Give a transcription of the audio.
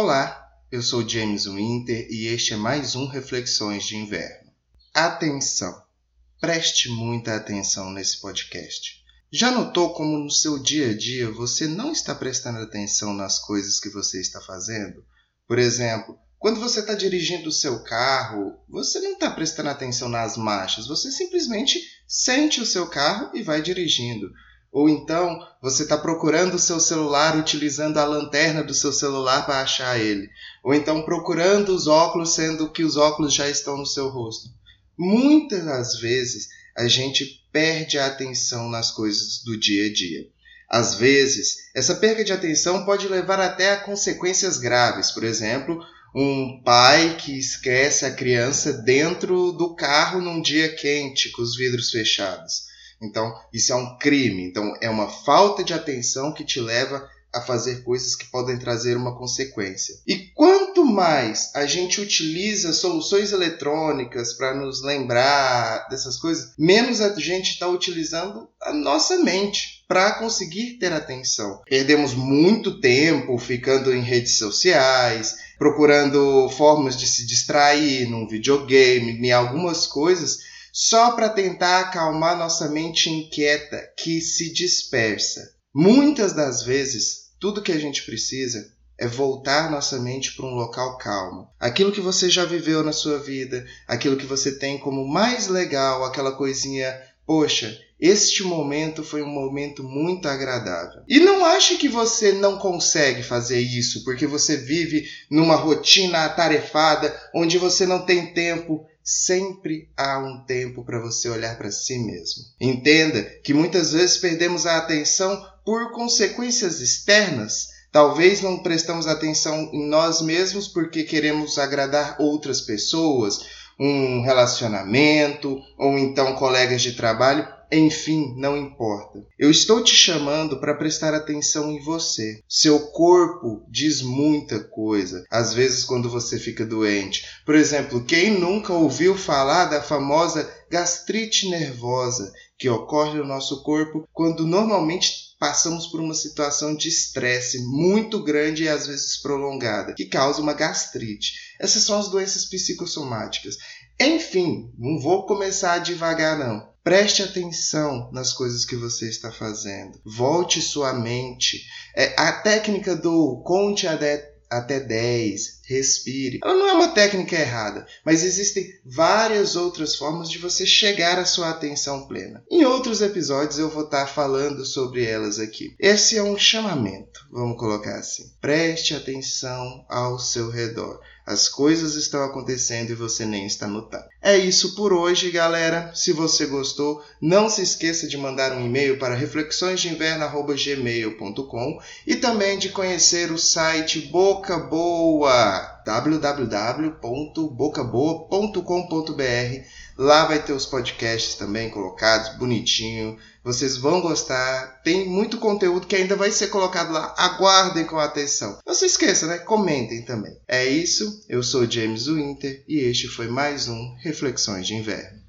Olá, eu sou James Winter e este é mais um Reflexões de Inverno. Atenção! Preste muita atenção nesse podcast. Já notou como no seu dia a dia você não está prestando atenção nas coisas que você está fazendo? Por exemplo, quando você está dirigindo o seu carro, você não está prestando atenção nas marchas, você simplesmente sente o seu carro e vai dirigindo. Ou então você está procurando o seu celular utilizando a lanterna do seu celular para achar ele. Ou então procurando os óculos, sendo que os óculos já estão no seu rosto. Muitas das vezes a gente perde a atenção nas coisas do dia a dia. Às vezes, essa perda de atenção pode levar até a consequências graves. Por exemplo, um pai que esquece a criança dentro do carro num dia quente, com os vidros fechados. Então, isso é um crime. Então, é uma falta de atenção que te leva a fazer coisas que podem trazer uma consequência. E quanto mais a gente utiliza soluções eletrônicas para nos lembrar dessas coisas, menos a gente está utilizando a nossa mente para conseguir ter atenção. Perdemos muito tempo ficando em redes sociais, procurando formas de se distrair num videogame, em algumas coisas só para tentar acalmar nossa mente inquieta que se dispersa. Muitas das vezes, tudo que a gente precisa é voltar nossa mente para um local calmo. Aquilo que você já viveu na sua vida, aquilo que você tem como mais legal, aquela coisinha, poxa, este momento foi um momento muito agradável. E não ache que você não consegue fazer isso porque você vive numa rotina atarefada onde você não tem tempo sempre há um tempo para você olhar para si mesmo. Entenda que muitas vezes perdemos a atenção por consequências externas. Talvez não prestamos atenção em nós mesmos porque queremos agradar outras pessoas, um relacionamento ou então colegas de trabalho enfim, não importa. Eu estou te chamando para prestar atenção em você. Seu corpo diz muita coisa, às vezes quando você fica doente. Por exemplo, quem nunca ouviu falar da famosa gastrite nervosa que ocorre no nosso corpo quando normalmente passamos por uma situação de estresse muito grande e às vezes prolongada, que causa uma gastrite. Essas são as doenças psicossomáticas. Enfim, não vou começar devagar não. Preste atenção nas coisas que você está fazendo. Volte sua mente. É, a técnica do conte até 10, respire. Ela não é uma técnica errada, mas existem várias outras formas de você chegar à sua atenção plena. Em outros episódios eu vou estar falando sobre elas aqui. Esse é um chamamento, vamos colocar assim. Preste atenção ao seu redor. As coisas estão acontecendo e você nem está notando. É isso por hoje, galera. Se você gostou, não se esqueça de mandar um e-mail para reflexõesdeinverno@gmail.com e também de conhecer o site Boca Boa www.bocaboa.com.br. Lá vai ter os podcasts também colocados bonitinho. Vocês vão gostar. Tem muito conteúdo que ainda vai ser colocado lá. Aguardem com atenção. Não se esqueça, né? Comentem também. É isso. Eu sou James Winter e este foi mais um Reflexões de Inverno.